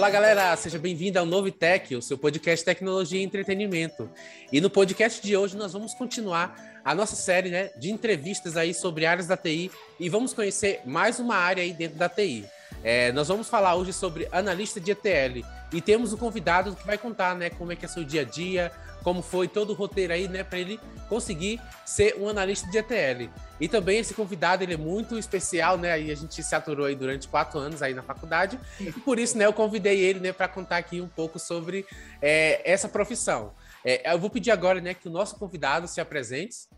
Olá, galera, seja bem-vindo ao Novo Tech, o seu podcast Tecnologia e Entretenimento. E no podcast de hoje nós vamos continuar a nossa série né, de entrevistas aí sobre áreas da TI e vamos conhecer mais uma área aí dentro da TI. É, nós vamos falar hoje sobre analista de ETL e temos um convidado que vai contar né, como é que é seu dia a dia, como foi todo o roteiro aí, né, para ele conseguir ser um analista de ETL. E também esse convidado, ele é muito especial, né, aí a gente se aturou aí durante quatro anos aí na faculdade, e por isso, né, eu convidei ele, né, para contar aqui um pouco sobre é, essa profissão. É, eu vou pedir agora, né, que o nosso convidado se apresente.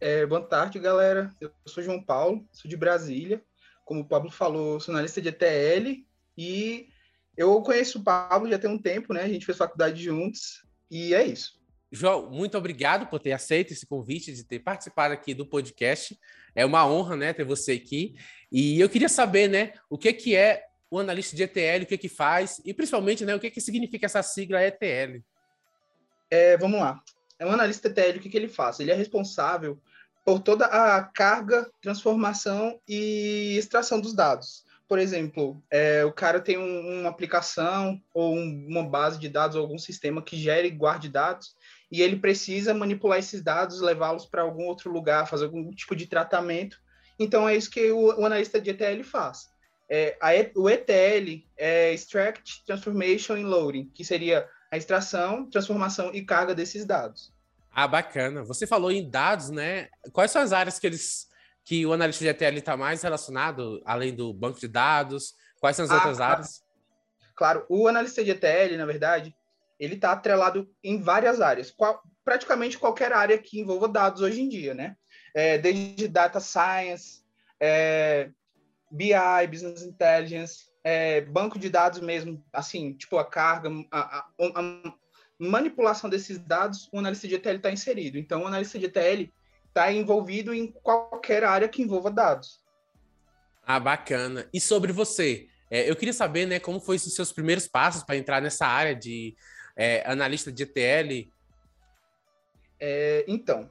É, boa tarde, galera. Eu sou João Paulo, sou de Brasília. Como o Pablo falou, sou analista de ETL e eu conheço o Pablo já tem um tempo, né? A gente fez faculdade juntos e é isso. João, muito obrigado por ter aceito esse convite, de ter participado aqui do podcast. É uma honra, né, ter você aqui. E eu queria saber, né, o que que é o analista de ETL, o que que faz e principalmente, né, o que que significa essa sigla ETL. É, vamos lá. É um analista ETL, o que que ele faz? Ele é responsável por toda a carga, transformação e extração dos dados por exemplo, é, o cara tem um, uma aplicação ou um, uma base de dados, ou algum sistema que gere e guarde dados, e ele precisa manipular esses dados, levá-los para algum outro lugar, fazer algum tipo de tratamento. Então, é isso que o, o analista de ETL faz. É, a, o ETL é Extract, Transformation and Loading, que seria a extração, transformação e carga desses dados. Ah, bacana. Você falou em dados, né? Quais são as áreas que eles que o analista de ETL está mais relacionado, além do banco de dados? Quais são as ah, outras áreas? Claro, o analista de ETL, na verdade, ele está atrelado em várias áreas, qual, praticamente qualquer área que envolva dados hoje em dia, né? É, desde data science, é, BI, business intelligence, é, banco de dados mesmo, assim, tipo a carga, a, a, a manipulação desses dados, o analista de ETL está inserido. Então, o analista de ETL está envolvido em qualquer área que envolva dados. Ah, bacana. E sobre você? É, eu queria saber, né, como foi os seus primeiros passos para entrar nessa área de é, analista de ETL? É, então,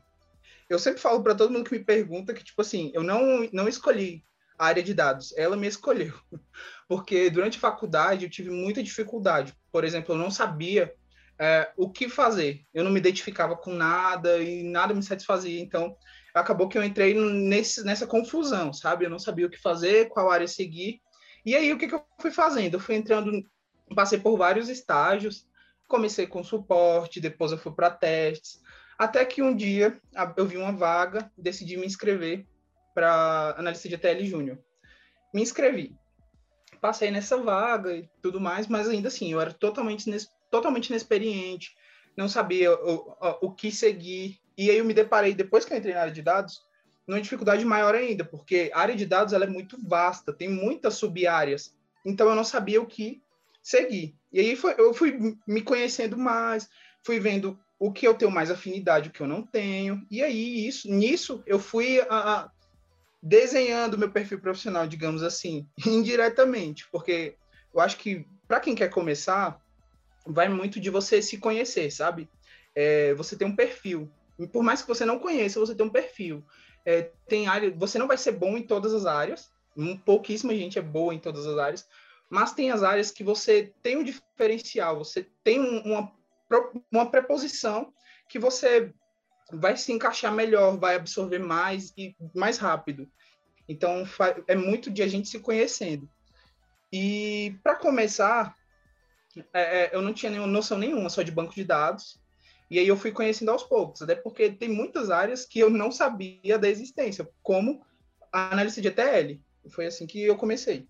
eu sempre falo para todo mundo que me pergunta que, tipo assim, eu não, não escolhi a área de dados, ela me escolheu. Porque durante a faculdade eu tive muita dificuldade. Por exemplo, eu não sabia é, o que fazer. Eu não me identificava com nada e nada me satisfazia. Então, acabou que eu entrei nesse, nessa confusão, sabe? Eu não sabia o que fazer, qual área seguir. E aí, o que, que eu fui fazendo? Eu fui entrando, passei por vários estágios. Comecei com suporte, depois eu fui para testes. Até que um dia eu vi uma vaga, decidi me inscrever para analista de TL Júnior. Me inscrevi. Passei nessa vaga e tudo mais, mas ainda assim, eu era totalmente totalmente inexperiente, não sabia o, o, o que seguir. E aí eu me deparei, depois que eu entrei na área de dados, numa dificuldade maior ainda, porque a área de dados ela é muito vasta, tem muitas sub-áreas. Então eu não sabia o que seguir. E aí foi, eu fui me conhecendo mais, fui vendo o que eu tenho mais afinidade, o que eu não tenho. E aí isso, nisso eu fui a, a, desenhando meu perfil profissional, digamos assim, indiretamente, porque eu acho que para quem quer começar, vai muito de você se conhecer, sabe? É, você tem um perfil. Por mais que você não conheça, você tem um perfil. É, tem área, você não vai ser bom em todas as áreas. Pouquíssima gente é boa em todas as áreas, mas tem as áreas que você tem um diferencial, você tem uma, uma preposição que você vai se encaixar melhor, vai absorver mais e mais rápido. Então, é muito de a gente se conhecendo. E para começar, é, é, eu não tinha nenhuma noção nenhuma só de banco de dados. E aí eu fui conhecendo aos poucos, até porque tem muitas áreas que eu não sabia da existência, como a análise de ETL. Foi assim que eu comecei.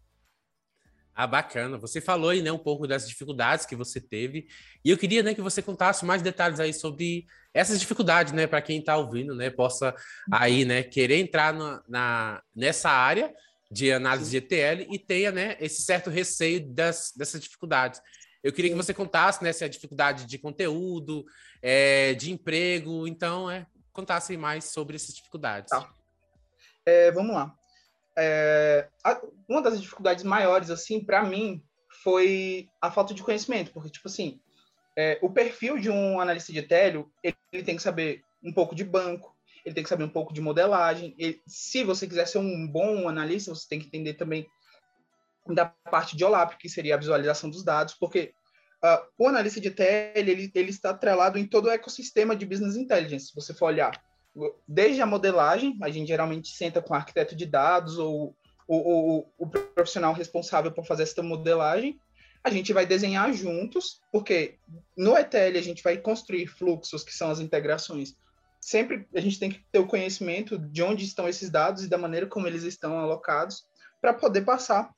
Ah, bacana. Você falou aí, né, um pouco das dificuldades que você teve. E eu queria, né, que você contasse mais detalhes aí sobre essas dificuldades, né, para quem está ouvindo, né, possa aí, né, querer entrar na, na, nessa área de análise de ETL e tenha, né, esse certo receio das, dessas dificuldades. Eu queria que você contasse né, se a dificuldade de conteúdo, é, de emprego, então, é, contasse mais sobre essas dificuldades. Tá. É, vamos lá. É, uma das dificuldades maiores, assim, para mim, foi a falta de conhecimento, porque, tipo assim, é, o perfil de um analista de ETL, ele, ele, tem que saber um pouco de banco, ele tem que saber um pouco de modelagem. Ele, se você quiser ser um bom analista, você tem que entender também da parte de OLAP, que seria a visualização dos dados, porque uh, o analista de TL ele, ele está atrelado em todo o ecossistema de business intelligence. Se você for olhar, desde a modelagem, a gente geralmente senta com o arquiteto de dados ou o, o, profissional responsável por fazer essa modelagem, a gente vai desenhar juntos, porque no ETL a gente vai construir fluxos, que são as integrações. Sempre a gente tem que ter o conhecimento de onde estão esses dados e da maneira como eles estão alocados, para poder passar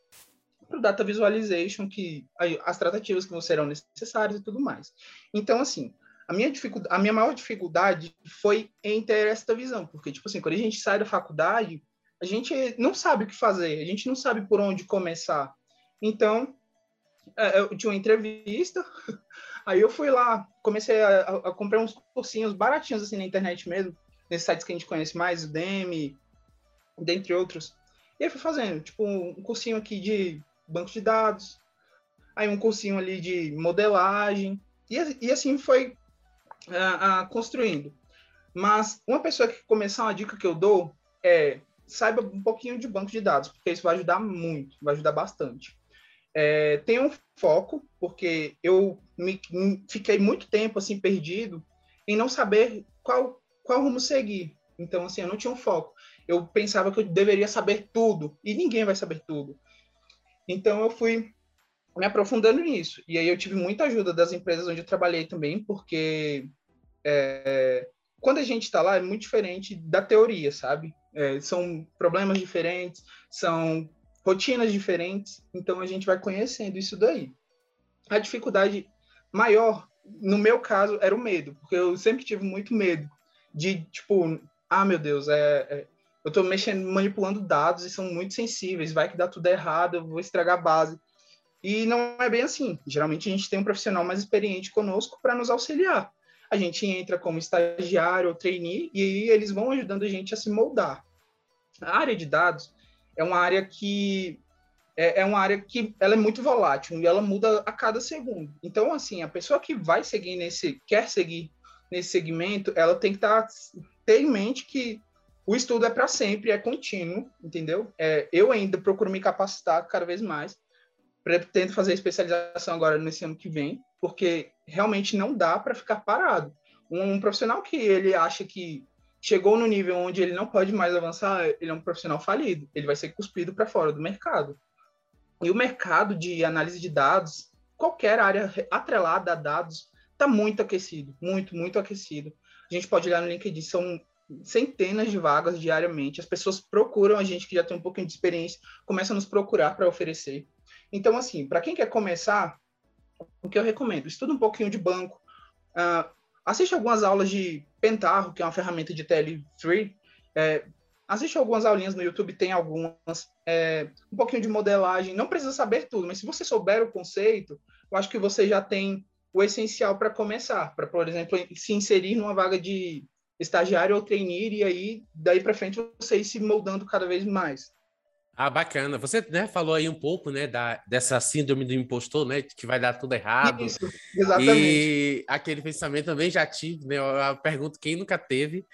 para o Data Visualization, que as tratativas que serão necessárias e tudo mais. Então, assim, a minha, dificuldade, a minha maior dificuldade foi em ter essa visão, porque, tipo assim, quando a gente sai da faculdade, a gente não sabe o que fazer, a gente não sabe por onde começar. Então, é, eu tinha uma entrevista, aí eu fui lá, comecei a, a, comprar uns cursinhos baratinhos assim na internet mesmo, nesses sites que a gente conhece mais, o Demi, dentre outros. E aí fui fazendo, tipo, um cursinho aqui de banco de dados, aí um cursinho ali de modelagem, e, e assim foi uh, construindo. Mas uma pessoa que começar, uma dica que eu dou é saiba um pouquinho de banco de dados, porque isso vai ajudar muito, vai ajudar bastante. É, tenha um foco, porque eu me, fiquei muito tempo assim perdido em não saber qual, qual rumo seguir. Então, assim, eu não tinha um foco. Eu pensava que eu deveria saber tudo, e ninguém vai saber tudo. Então, eu fui me aprofundando nisso. E aí eu tive muita ajuda das empresas onde eu trabalhei também, porque é, quando a gente está lá é muito diferente da teoria, sabe? É, são problemas diferentes, são rotinas diferentes, então a gente vai conhecendo isso daí. A dificuldade maior, no meu caso, era o medo, porque eu sempre tive muito medo de, tipo, ah, meu Deus, é, é eu estou mexendo, manipulando dados e são muito sensíveis, vai que dá tudo errado, eu vou estragar a base. E não é bem assim. Geralmente a gente tem um profissional mais experiente conosco para nos auxiliar. A gente entra como estagiário ou trainee e eles vão ajudando a gente a se moldar. A área de dados é uma área que é, é uma área que ela é muito volátil e ela muda a cada segundo. Então, assim, a pessoa que vai seguir nesse, quer seguir nesse segmento, ela tem que tá, ter em mente que o estudo é para sempre, é contínuo, entendeu? É, eu ainda procuro me capacitar cada vez mais, pretendo fazer especialização agora nesse ano que vem, porque realmente não dá para ficar parado. Um, um profissional que ele acha que chegou no nível onde ele não pode mais avançar, ele é um profissional falido, ele vai ser cuspido para fora do mercado. E o mercado de análise de dados, qualquer área atrelada a dados, está muito aquecido, muito, muito aquecido. A gente pode olhar no LinkedIn, são centenas de vagas diariamente. As pessoas procuram a gente que já tem um pouquinho de experiência, começam a nos procurar para oferecer. Então, assim, para quem quer começar, o que eu recomendo? Estuda um pouquinho de banco, uh, Assiste algumas aulas de Pentarro, que é uma ferramenta de TL3. É, assiste algumas aulinhas no YouTube, tem algumas. É, um pouquinho de modelagem. Não precisa saber tudo, mas se você souber o conceito, eu acho que você já tem o essencial para começar. Para, por exemplo, se inserir numa vaga de estagiário ou trainee, e aí, daí para frente, você ir se moldando cada vez mais. Ah, bacana. Você né, falou aí um pouco né, da, dessa síndrome do impostor, né? Que vai dar tudo errado. Isso, exatamente. E aquele pensamento também já tive, né? Eu pergunto quem nunca teve.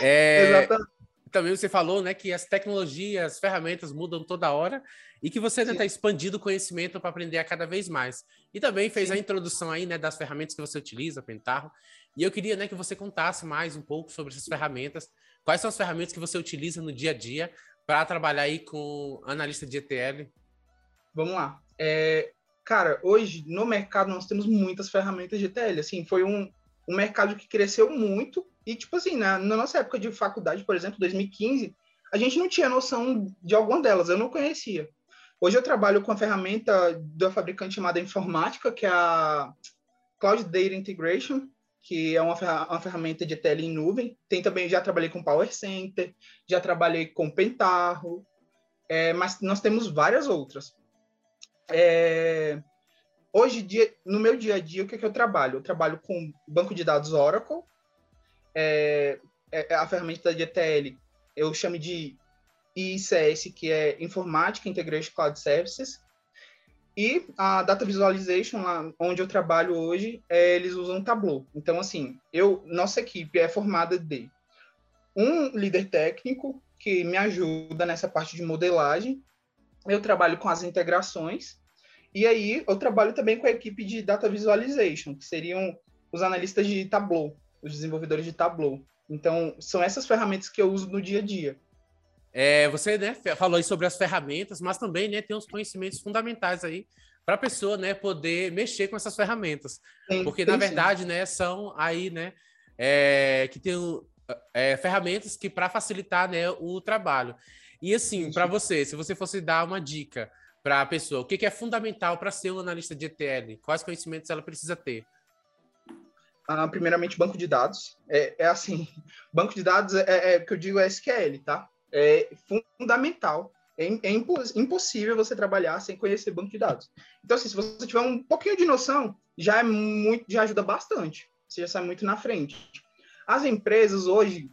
É, exatamente. Também você falou né, que as tecnologias, as ferramentas mudam toda hora e que você está expandindo o conhecimento para aprender a cada vez mais. E também fez Sim. a introdução aí né, das ferramentas que você utiliza, Pentarro. E eu queria né, que você contasse mais um pouco sobre essas ferramentas. Quais são as ferramentas que você utiliza no dia a dia para trabalhar aí com analista de ETL? Vamos lá. É, cara, hoje no mercado nós temos muitas ferramentas de ETL. Assim, foi um, um mercado que cresceu muito e, tipo assim, na, na nossa época de faculdade, por exemplo, 2015, a gente não tinha noção de alguma delas, eu não conhecia. Hoje eu trabalho com a ferramenta da fabricante chamada Informática, que é a Cloud Data Integration, que é uma, uma ferramenta de tele em nuvem. Tem também, já trabalhei com Power Center, já trabalhei com Pentarro, é, mas nós temos várias outras. É, hoje, dia, no meu dia a dia, o que, é que eu trabalho? Eu trabalho com banco de dados Oracle, é, é, é a ferramenta de ETL, eu chamo de ICS, que é Informatica Integration Cloud Services, e a Data Visualization, lá onde eu trabalho hoje, é, eles usam Tableau. Então, assim, eu, nossa equipe é formada de um líder técnico que me ajuda nessa parte de modelagem eu trabalho com as integrações, e aí eu trabalho também com a equipe de Data Visualization, que seriam os analistas de Tableau, os desenvolvedores de Tableau. Então, são essas ferramentas que eu uso no dia a dia. É, você né, falou aí sobre as ferramentas, mas também né, tem os conhecimentos fundamentais aí para a pessoa né, poder mexer com essas ferramentas. Sim, Porque, na verdade, né, são aí, né, é, que tem é, ferramentas que para facilitar né, o trabalho. E assim, para você, se você fosse dar uma dica para a pessoa, o que, que é fundamental para ser um analista de ETL? Quais conhecimentos ela precisa ter? Ah, primeiramente, banco de dados. É, é assim, banco de dados é, é que eu digo é SQL, tá? É fundamental. É, é impossível você trabalhar sem conhecer banco de dados. Então, assim, se você tiver um pouquinho de noção, já é muito, já ajuda bastante. Você já sai muito na frente. As empresas hoje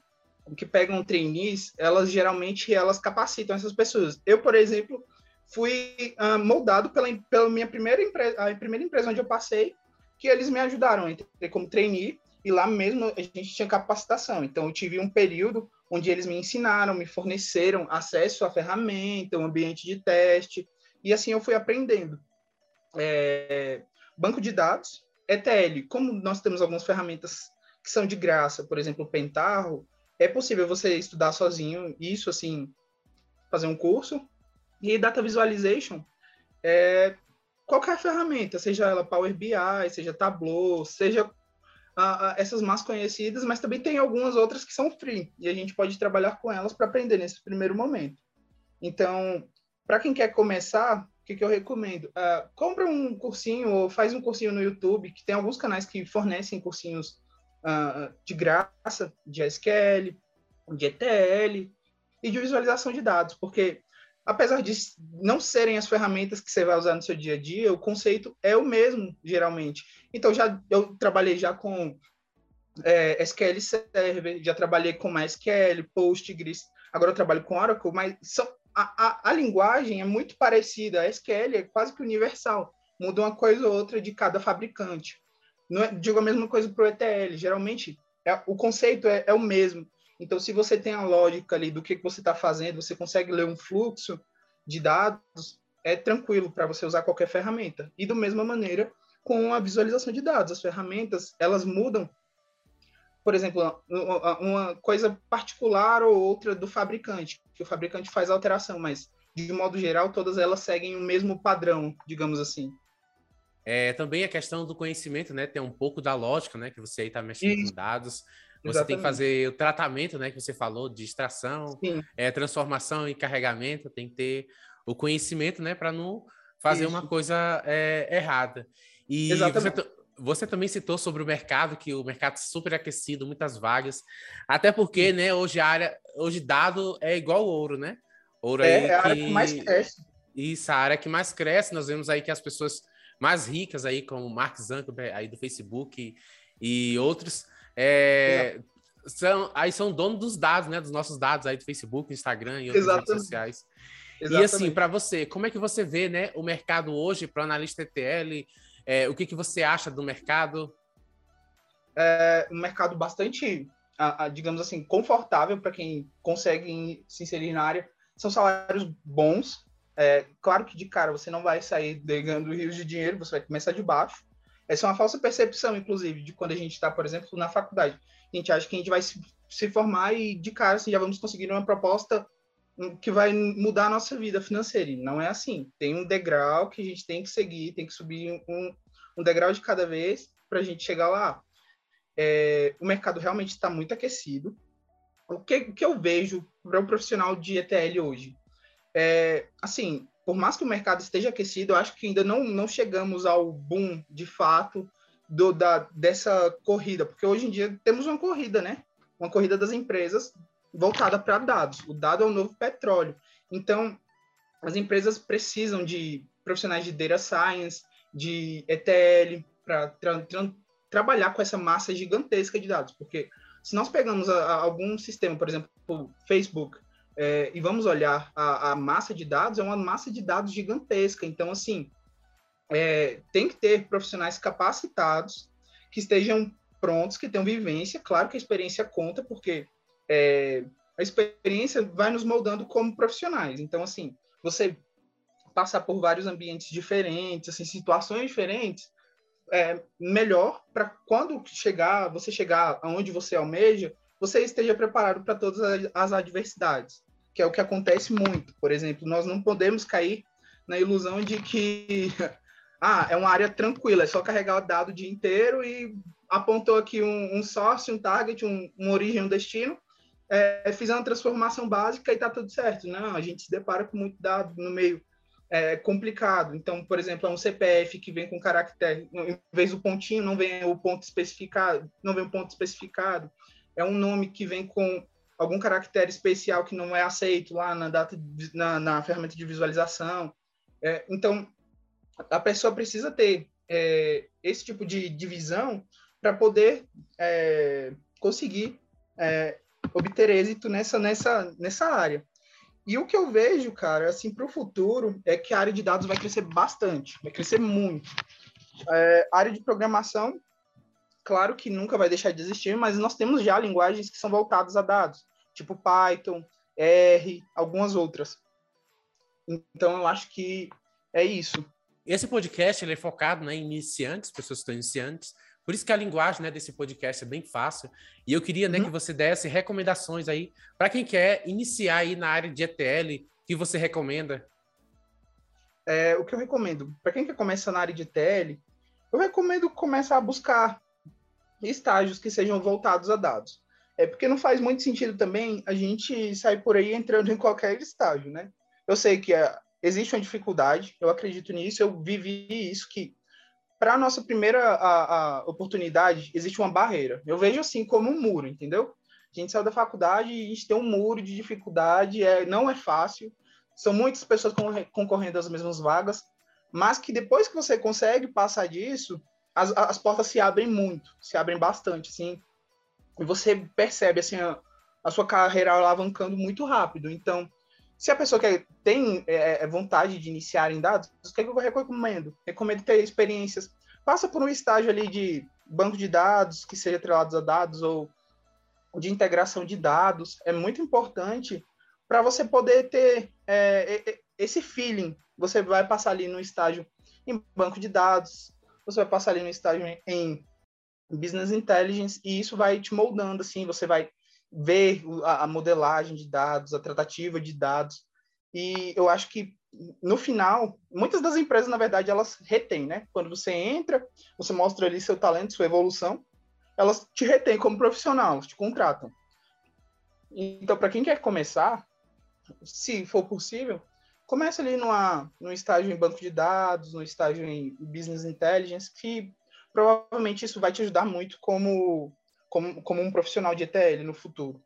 que pegam trainees, elas geralmente elas capacitam essas pessoas. Eu, por exemplo, fui uh, moldado pela, pela minha primeira empresa, a primeira empresa onde eu passei, que eles me ajudaram. entrei como trainee e lá mesmo a gente tinha capacitação. Então, eu tive um período onde eles me ensinaram, me forneceram acesso à ferramenta, um ambiente de teste, e assim eu fui aprendendo. É, banco de dados, ETL, como nós temos algumas ferramentas que são de graça, por exemplo, o Pentarro, é possível você estudar sozinho, isso assim, fazer um curso. E Data Visualization, é, qualquer ferramenta, seja ela Power BI, seja Tableau, seja essas mais conhecidas, mas também tem algumas outras que são free e a gente pode trabalhar com elas para aprender nesse primeiro momento. Então, para quem quer começar, o que, que eu recomendo? Uh, compra um cursinho ou faz um cursinho no YouTube, que tem alguns canais que fornecem cursinhos uh, de graça, de SQL, de ETL e de visualização de dados, porque apesar de não serem as ferramentas que você vai usar no seu dia a dia, o conceito é o mesmo, geralmente. Então, já eu trabalhei já com é, SQL Server, já trabalhei com MySQL, Postgres, agora eu trabalho com Oracle, mas são, a, a, a linguagem é muito parecida, a SQL é quase que universal, muda uma coisa ou outra de cada fabricante. É, digo a mesma coisa para o ETL, geralmente é, o conceito é, é o mesmo, então, se você tem a lógica ali do que, que você está fazendo, você consegue ler um fluxo de dados, é tranquilo para você usar qualquer ferramenta. E da mesma maneira, com a visualização de dados, as ferramentas, elas mudam. Por exemplo, uma coisa particular ou outra do fabricante, que o fabricante faz alteração, mas de modo geral, todas elas seguem o mesmo padrão, digamos assim. É, também a questão do conhecimento, né? Tem um pouco da lógica, né? Que você aí está mexendo com dados. Você Exatamente. tem que fazer o tratamento, né, que você falou, de extração, é, transformação e carregamento, tem que ter o conhecimento, né, para não fazer Isso. uma coisa é, errada. E você, você, também citou sobre o mercado, que o mercado super aquecido, muitas vagas, até porque, né, hoje a área, hoje dado é igual ouro, né? Ouro é, aí é a área que mais cresce. Isso, a área que mais cresce, nós vemos aí que as pessoas mais ricas aí, como Mark Zuckerberg aí do Facebook e outros, é, são, aí são donos dos dados, né? Dos nossos dados aí do Facebook, Instagram e outras Exatamente. redes sociais. Exatamente. E assim, para você, como é que você vê né, o mercado hoje para analista ETL? É, o que, que você acha do mercado? É um mercado bastante, digamos assim, confortável para quem consegue se inserir na área. São salários bons. É, claro que de cara você não vai sair ganhando rios de dinheiro, você vai começar de baixo. Essa é uma falsa percepção, inclusive, de quando a gente está, por exemplo, na faculdade. A gente acha que a gente vai se, se formar e, de cara, assim, já vamos conseguir uma proposta que vai mudar a nossa vida financeira. E não é assim. Tem um degrau que a gente tem que seguir, tem que subir um, um degrau de cada vez para a gente chegar lá. É, o mercado realmente está muito aquecido. O que, o que eu vejo para um profissional de ETL hoje? É, assim, por mais que o mercado esteja aquecido, eu acho que ainda não, não chegamos ao boom de fato do, da, dessa corrida, porque hoje em dia temos uma corrida, né? Uma corrida das empresas voltada para dados. O dado é o novo petróleo. Então, as empresas precisam de profissionais de data science, de ETL, para tra tra trabalhar com essa massa gigantesca de dados, porque se nós pegamos a, a algum sistema, por exemplo, o Facebook, é, e vamos olhar a, a, massa de dados, é uma massa de dados gigantesca. Então, assim, é, tem que ter profissionais capacitados que estejam prontos, que tenham vivência. Claro que a experiência conta, porque é, a experiência vai nos moldando como profissionais. Então, assim, você passar por vários ambientes diferentes, assim, situações diferentes, é melhor para quando chegar, você chegar aonde você almeja, você esteja preparado para todas as adversidades, que é o que acontece muito. Por exemplo, nós não podemos cair na ilusão de que ah, é uma área tranquila, é só carregar o dado o dia inteiro e apontou aqui um, um source, um target, um, origem, um destino, é, fiz uma transformação básica e está tudo certo. Não, a gente se depara com muito dado no meio é, complicado. Então, por exemplo, é um CPF que vem com caractere, em vez do pontinho, não vem o ponto especificado, não vem o ponto especificado. É um nome que vem com algum caractere especial que não é aceito lá na data na, na ferramenta de visualização. É, então, a pessoa precisa ter é, esse tipo de divisão para poder é, conseguir é, obter êxito nessa, nessa, nessa área. E o que eu vejo, cara, assim, para o futuro, é que a área de dados vai crescer bastante, vai crescer muito. É, área de programação, claro que nunca vai deixar de existir, mas nós temos já linguagens que são voltadas a dados, tipo Python, R, algumas outras. Então, eu acho que é isso. Esse podcast ele é focado né, em iniciantes, pessoas que estão iniciantes, por isso que a linguagem né, desse podcast é bem fácil. E eu queria né, uhum. que você desse recomendações aí para quem quer iniciar aí na área de ETL, que você recomenda? É, o que eu recomendo? Para quem quer começar na área de ETL, eu recomendo começar a buscar estágios que sejam voltados a dados. É porque não faz muito sentido também a gente sair por aí entrando em qualquer estágio, né? Eu sei que é, existe uma dificuldade, eu acredito nisso, eu vivi isso, que para a nossa primeira a, a oportunidade, existe uma barreira. Eu vejo assim como um muro, entendeu? A gente saiu da faculdade e a gente tem um muro de dificuldade, é, não é fácil, são muitas pessoas concorrendo às mesmas vagas, mas que depois que você consegue passar disso, as, as portas se abrem muito, se abrem bastante, assim, e você percebe, assim, a, a sua carreira alavancando muito rápido. Então, se a pessoa quer, tem é, é, vontade de iniciar em dados, o que, é que eu recomendo? Recomendo ter experiências. Passa por um estágio ali de banco de dados, que seja atrelado a dados, ou de integração de dados. É muito importante para você poder ter é, esse feeling. Você vai passar ali no estágio em banco de dados, você vai passar ali no estágio em business intelligence, e isso vai te moldando, assim, você vai ver a, modelagem de dados, a tratativa de dados. E eu acho que no final, muitas das empresas, na verdade, elas retêm, né? Quando você entra, você mostra ali seu talento, sua evolução, elas te retêm como profissional, te contratam. Então, para quem quer começar, se for possível, comece ali numa, no estágio em banco de dados, no estágio em business intelligence, que provavelmente isso vai te ajudar muito como como, como um profissional de ETL no futuro.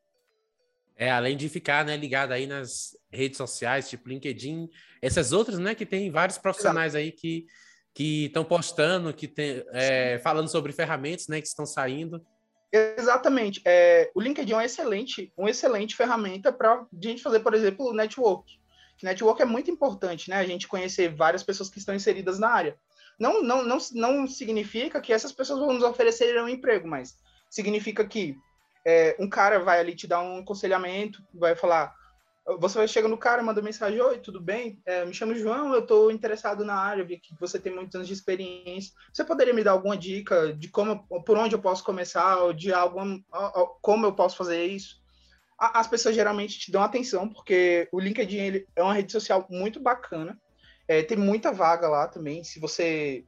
É, além de ficar né, ligado aí nas redes sociais, tipo LinkedIn, essas outras, né, que tem vários profissionais Exato. aí que que estão postando, que tem, é, falando sobre ferramentas, né, que estão saindo. Exatamente. É, o LinkedIn é um excelente, uma excelente ferramenta para a gente fazer, por exemplo, o network. Network é muito importante, né? A gente conhecer várias pessoas que estão inseridas na área. Não, não, não, não significa que essas pessoas vão nos oferecer um emprego, mas significa que é, um cara vai ali te dar um aconselhamento, vai falar, você vai chegar no cara, manda mensagem, oi, tudo bem? É, me chamo João, eu estou interessado na área, vi que você tem muitos anos de experiência. Você poderia me dar alguma dica de como, por onde eu posso começar, ou de algum, como eu posso fazer isso? As pessoas geralmente te dão atenção, porque o LinkedIn é uma rede social muito bacana. É, tem muita vaga lá também. Se você,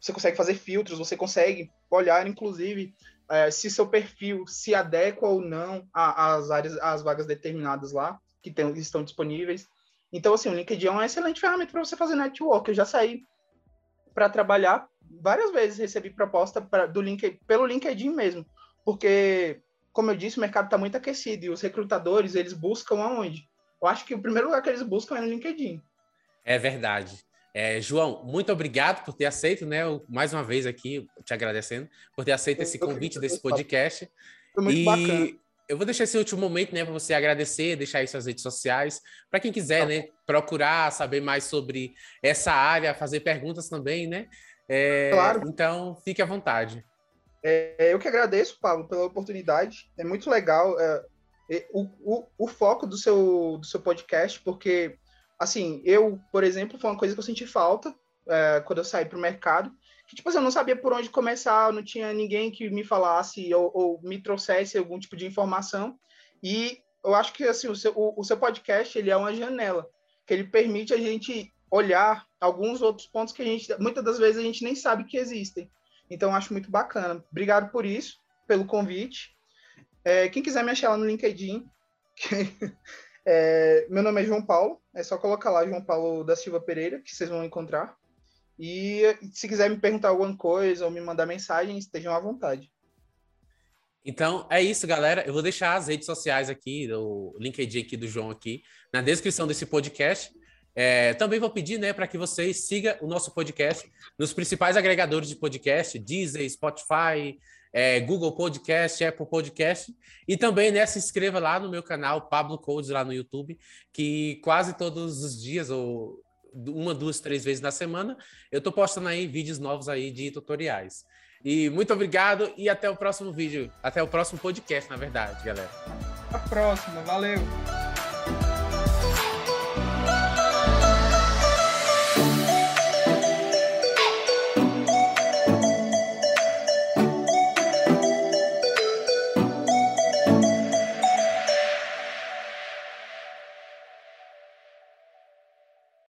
você consegue fazer filtros, você consegue olhar, inclusive, é, se seu perfil se adequa ou não às áreas, às vagas determinadas lá que, tem, estão disponíveis. Então, assim, o LinkedIn é uma excelente ferramenta para você fazer network. Eu já saí para trabalhar várias vezes, recebi proposta pra, do LinkedIn, pelo LinkedIn mesmo, porque, como eu disse, o mercado está muito aquecido e os recrutadores, eles buscam aonde? Eu acho que o primeiro lugar que eles buscam é no LinkedIn. É verdade. É, João, muito obrigado por ter aceito, né? Mais uma vez aqui, te agradecendo por ter aceito esse convite desse podcast. Foi muito e bacana. Eu vou deixar esse último momento, né, para você agradecer, deixar aí suas redes sociais, para quem quiser, tá né, procurar saber mais sobre essa área, fazer perguntas também, né? É, claro. Então, fique à vontade. É, eu que agradeço, Paulo, pela oportunidade. É muito legal é, o, o, o foco do seu, do seu podcast, porque assim, eu, por exemplo, foi uma coisa que eu senti falta é, quando eu saí para o mercado, que, tipo assim, eu não sabia por onde começar, não tinha ninguém que me falasse ou, ou me trouxesse algum tipo de informação, e eu acho que, assim, o seu, o, o seu podcast, ele é uma janela, que ele permite a gente olhar alguns outros pontos que a gente, muitas das vezes, a gente nem sabe que existem. Então, acho muito bacana. Obrigado por isso, pelo convite. É, quem quiser me achar lá no LinkedIn, é, meu nome é João Paulo, é só colocar lá João Paulo da Silva Pereira, que vocês vão encontrar. E se quiser me perguntar alguma coisa ou me mandar mensagem, estejam à vontade. Então é isso, galera. Eu vou deixar as redes sociais aqui, o LinkedIn aqui do João aqui, na descrição desse podcast. É, também vou pedir né, para que vocês sigam o nosso podcast nos principais agregadores de podcast, Deezer, Spotify, é, Google Podcast, Apple Podcast. E também né, se inscreva lá no meu canal, Pablo Codes, lá no YouTube, que quase todos os dias, ou uma, duas, três vezes na semana, eu estou postando aí vídeos novos aí de tutoriais. E muito obrigado e até o próximo vídeo. Até o próximo podcast, na verdade, galera. A próxima, valeu!